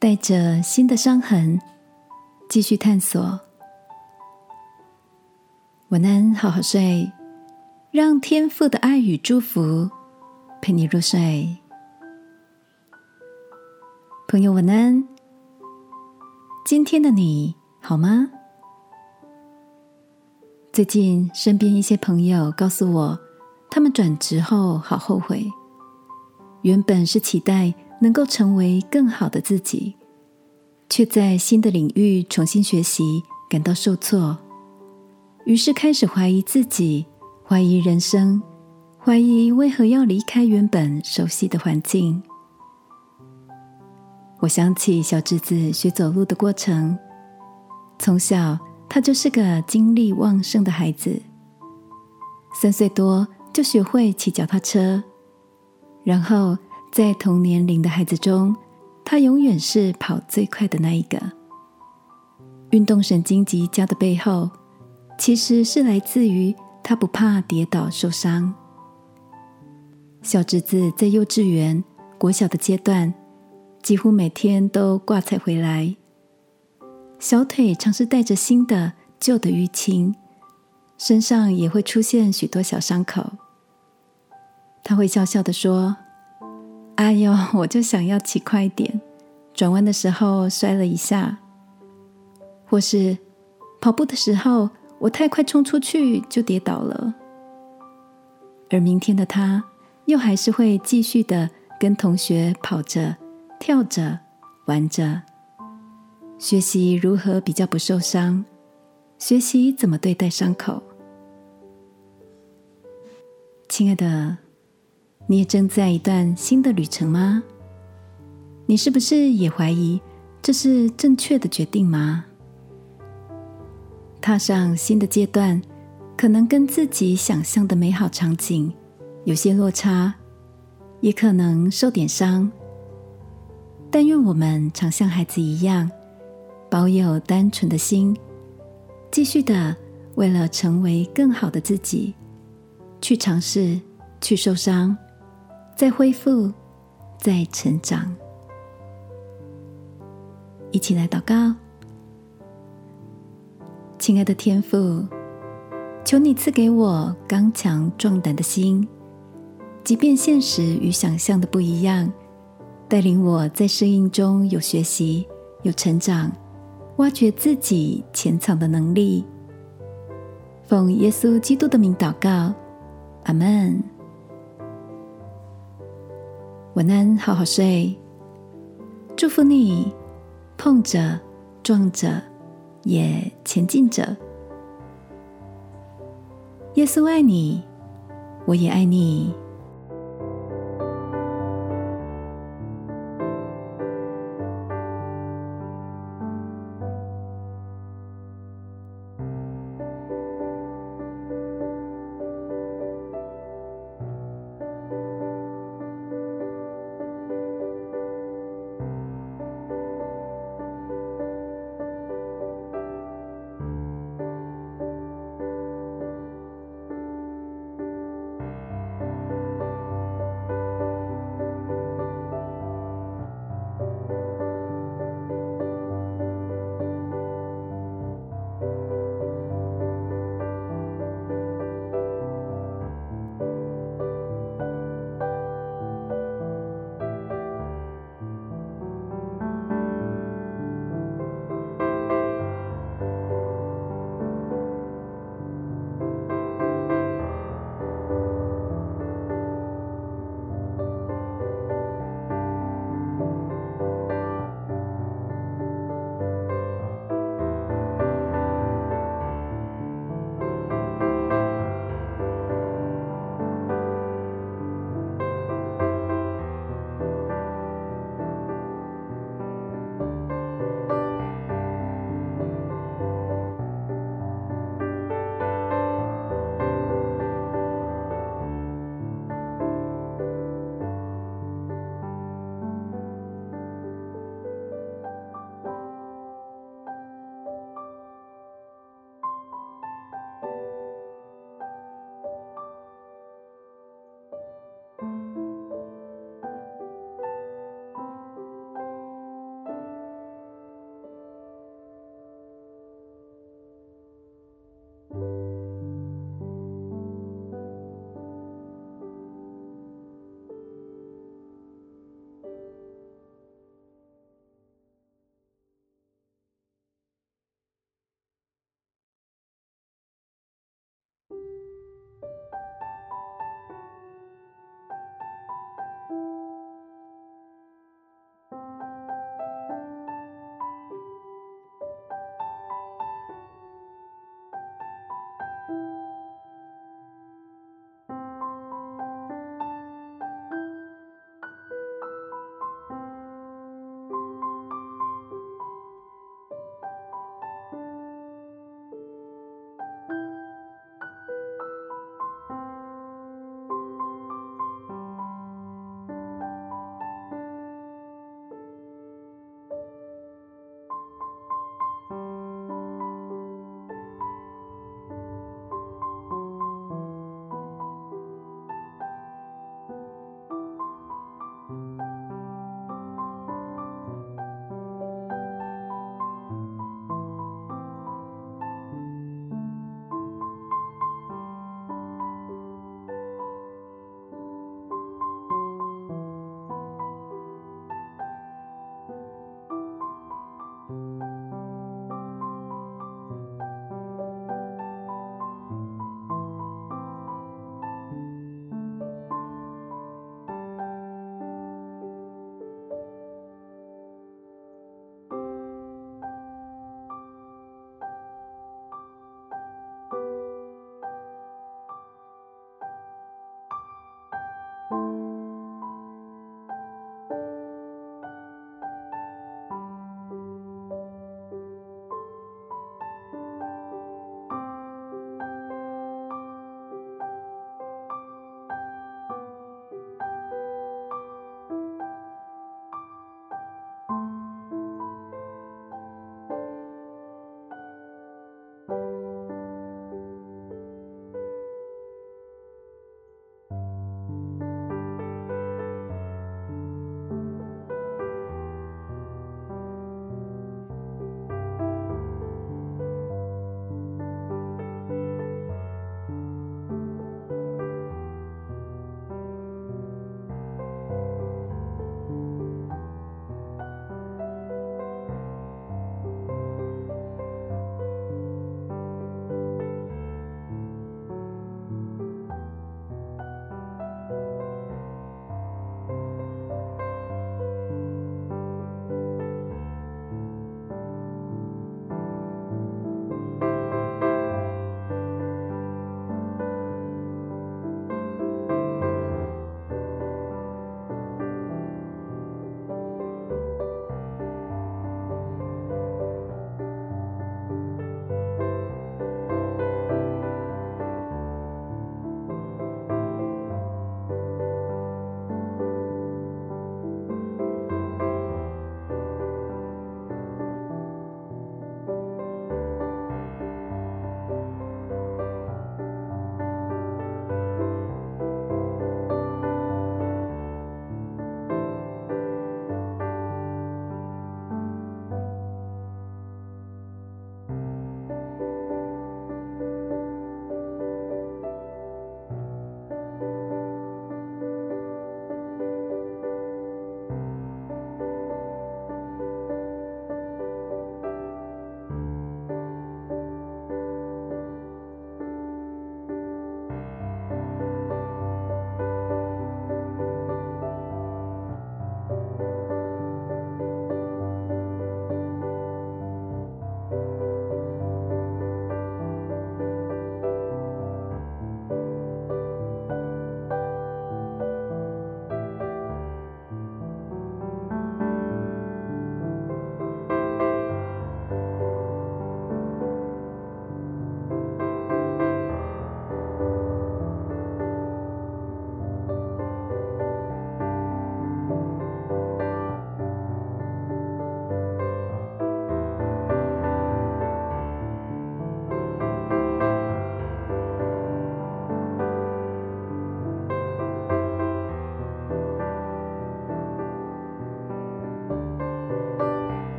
带着新的伤痕继续探索。晚安，好好睡，让天父的爱与祝福陪你入睡。朋友，晚安。今天的你好吗？最近身边一些朋友告诉我，他们转职后好后悔。原本是期待能够成为更好的自己，却在新的领域重新学习，感到受挫，于是开始怀疑自己，怀疑人生，怀疑为何要离开原本熟悉的环境。我想起小侄子学走路的过程，从小他就是个精力旺盛的孩子，三岁多就学会骑脚踏车。然后，在同年龄的孩子中，他永远是跑最快的那一个。运动神经极佳的背后，其实是来自于他不怕跌倒受伤。小侄子在幼稚园、国小的阶段，几乎每天都挂彩回来，小腿常是带着新的、旧的淤青，身上也会出现许多小伤口。他会笑笑的说：“哎呦，我就想要骑快点，转弯的时候摔了一下，或是跑步的时候我太快冲出去就跌倒了。”而明天的他，又还是会继续的跟同学跑着、跳着、玩着，学习如何比较不受伤，学习怎么对待伤口。亲爱的。你也正在一段新的旅程吗？你是不是也怀疑这是正确的决定吗？踏上新的阶段，可能跟自己想象的美好场景有些落差，也可能受点伤。但愿我们常像孩子一样，保有单纯的心，继续的为了成为更好的自己，去尝试，去受伤。在恢复，在成长，一起来祷告，亲爱的天父，求你赐给我刚强壮胆的心，即便现实与想象的不一样，带领我在适应中有学习、有成长，挖掘自己潜藏的能力。奉耶稣基督的名祷告，阿门。晚安，好好睡。祝福你，碰着、撞着，也前进着。耶稣爱你，我也爱你。